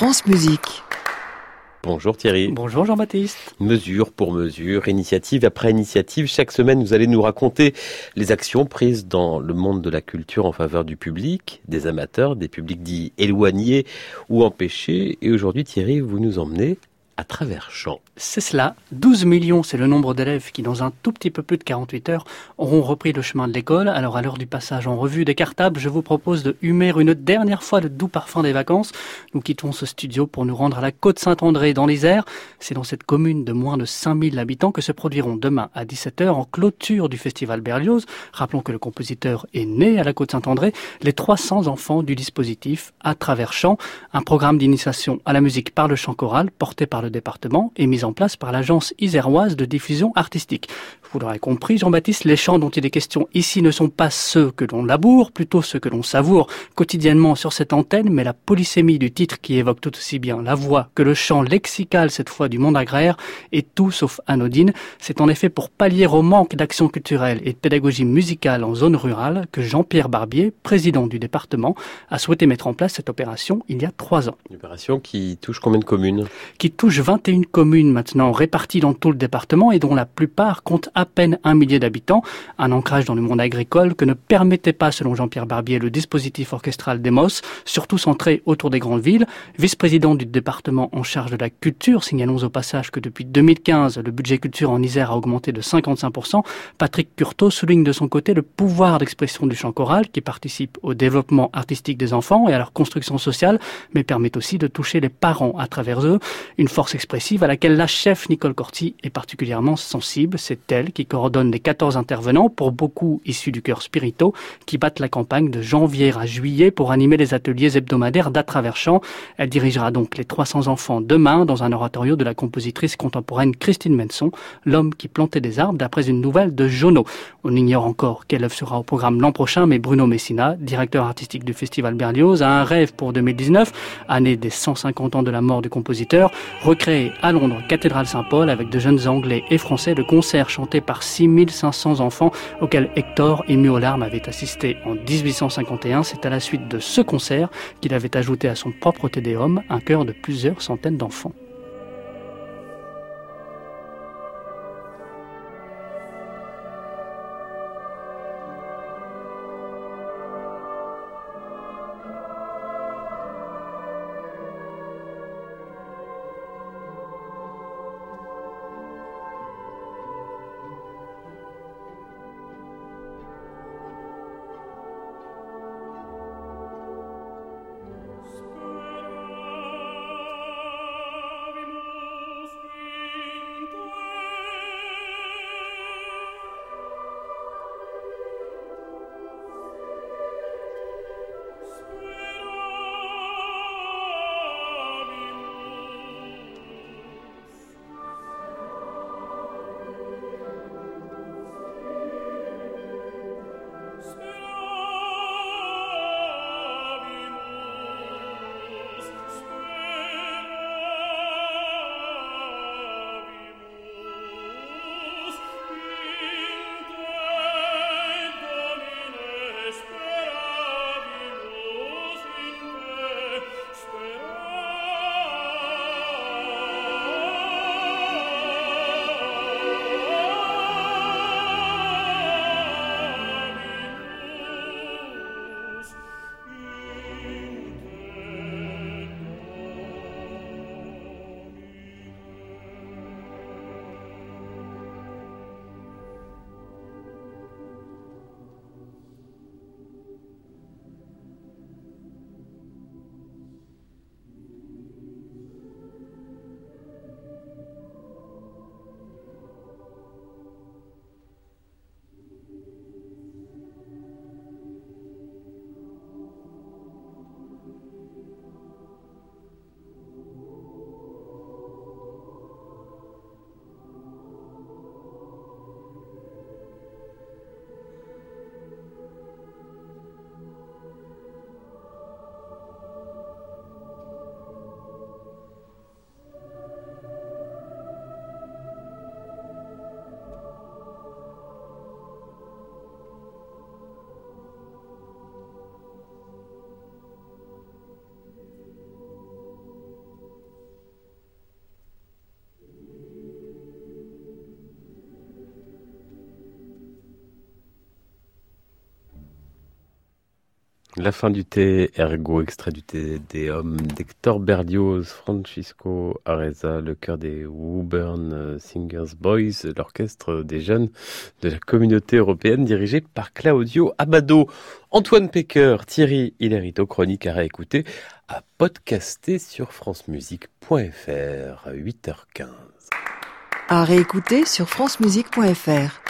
France Musique. Bonjour Thierry. Bonjour Jean-Baptiste. Mesure pour mesure, initiative après initiative, chaque semaine vous allez nous raconter les actions prises dans le monde de la culture en faveur du public, des amateurs, des publics dits éloignés ou empêchés. Et aujourd'hui Thierry, vous nous emmenez à travers champs. C'est cela. 12 millions, c'est le nombre d'élèves qui, dans un tout petit peu plus de 48 heures, auront repris le chemin de l'école. Alors, à l'heure du passage en revue des cartables, je vous propose de humer une dernière fois le doux parfum des vacances. Nous quittons ce studio pour nous rendre à la côte Saint-André dans l'Isère. C'est dans cette commune de moins de 5000 habitants que se produiront demain à 17h en clôture du festival Berlioz. Rappelons que le compositeur est né à la côte Saint-André. Les 300 enfants du dispositif à travers chant, un programme d'initiation à la musique par le chant choral porté par le département et mise en place par l'agence iséroise de diffusion artistique. Vous l'aurez compris, Jean-Baptiste, les chants dont il est question ici ne sont pas ceux que l'on laboure, plutôt ceux que l'on savoure quotidiennement sur cette antenne, mais la polysémie du titre qui évoque tout aussi bien la voix que le chant lexical, cette fois du monde agraire, est tout sauf anodine. C'est en effet pour pallier au manque d'action culturelle et de pédagogie musicale en zone rurale que Jean-Pierre Barbier, président du département, a souhaité mettre en place cette opération il y a trois ans. Une opération qui touche combien de communes? Qui touche 21 communes maintenant réparties dans tout le département et dont la plupart comptent à peine un millier d'habitants, un ancrage dans le monde agricole que ne permettait pas, selon Jean-Pierre Barbier, le dispositif orchestral d'Emos, surtout centré autour des grandes villes. Vice-président du département en charge de la culture, signalons au passage que depuis 2015, le budget culture en Isère a augmenté de 55%. Patrick Curto souligne de son côté le pouvoir d'expression du chant choral qui participe au développement artistique des enfants et à leur construction sociale, mais permet aussi de toucher les parents à travers eux. Une force expressive à laquelle la chef Nicole Corti est particulièrement sensible. C'est elle qui coordonne les 14 intervenants, pour beaucoup issus du cœur spirito, qui battent la campagne de janvier à juillet pour animer les ateliers hebdomadaires d'à. Elle dirigera donc les 300 enfants demain dans un oratorio de la compositrice contemporaine Christine Menson, l'homme qui plantait des arbres d'après une nouvelle de Jono. On ignore encore quelle œuvre sera au programme l'an prochain, mais Bruno Messina, directeur artistique du Festival Berlioz, a un rêve pour 2019, année des 150 ans de la mort du compositeur, recréer à Londres Cathédrale Saint-Paul avec de jeunes Anglais et Français le concert chanté par 6500 enfants auquel Hector, ému aux larmes, avait assisté en 1851. C'est à la suite de ce concert qu'il avait ajouté à son propre Tédéum un chœur de plusieurs centaines d'enfants. La fin du thé, ergo, extrait du thé des hommes d'Hector Berlioz, Francisco Areza, le chœur des Woburn Singers Boys, l'orchestre des jeunes de la communauté européenne dirigé par Claudio Abado. Antoine Pecker, Thierry Hilarito, chronique à réécouter, à podcaster sur francemusique.fr, 8h15. À réécouter sur francemusique.fr.